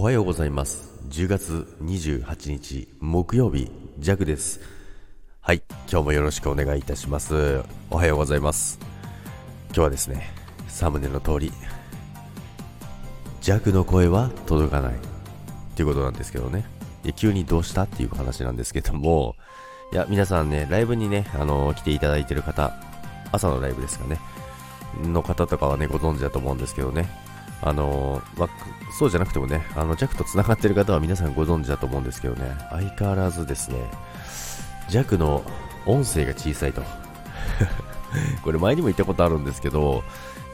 おはようございます。10月28日木曜日ジャグです。はい今日もよろしくお願いいたします。おはようございます。今日はですねサムネの通りジャグの声は届かない。っていうことなんですけどね。急にどうしたっていう話なんですけどもいや皆さんねライブにねあの来ていただいてる方朝のライブですかね。の方とかはねご存知だと思うんですけどね。あのまそうじゃなくてもね、あの、弱と繋がってる方は皆さんご存知だと思うんですけどね、相変わらずですね、弱の音声が小さいと。これ前にも言ったことあるんですけど、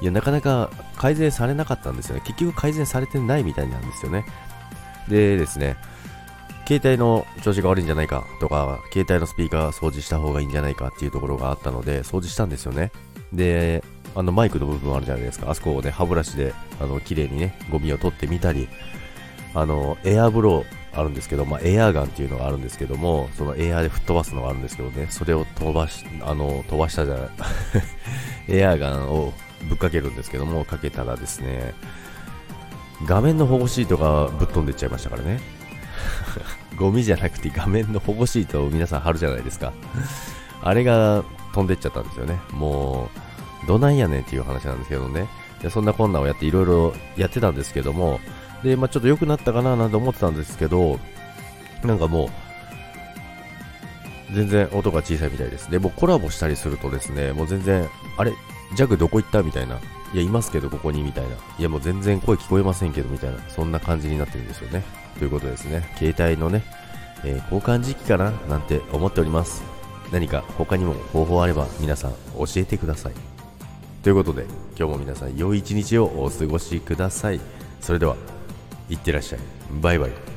いや、なかなか改善されなかったんですよね。結局改善されてないみたいなんですよね。でですね、携帯の調子が悪いんじゃないかとか、携帯のスピーカー掃除した方がいいんじゃないかっていうところがあったので、掃除したんですよね。で、あのマイクの部分あるじゃないですか。あそこをね、歯ブラシで、あの、綺麗にね、ゴミを取ってみたり、あの、エアブローあるんですけど、まあ、エアガンっていうのがあるんですけども、そのエアで吹っ飛ばすのがあるんですけどね、それを飛ばし、あの、飛ばしたじゃない、エアガンをぶっかけるんですけども、かけたらですね、画面の保護シートがぶっ飛んでっちゃいましたからね。ゴミじゃなくて画面の保護シートを皆さん貼るじゃないですか。あれが飛んでっちゃったんですよね。もう、どないやねんっていう話なんですけどね。でそんな困難をやっていろいろやってたんですけども、で、まあ、ちょっと良くなったかななんて思ってたんですけど、なんかもう、全然音が小さいみたいです。で、もうコラボしたりするとですね、もう全然、あれ、ジャグどこ行ったみたいな。いや、いますけど、ここにみたいな。いや、もう全然声聞こえませんけど、みたいな。そんな感じになってるんですよね。ということですね。携帯のね、えー、交換時期かななんて思っております。何か他にも方法あれば皆さん教えてください。ということで今日も皆さん良い一日をお過ごしください。それではいってらっしゃい。バイバイ。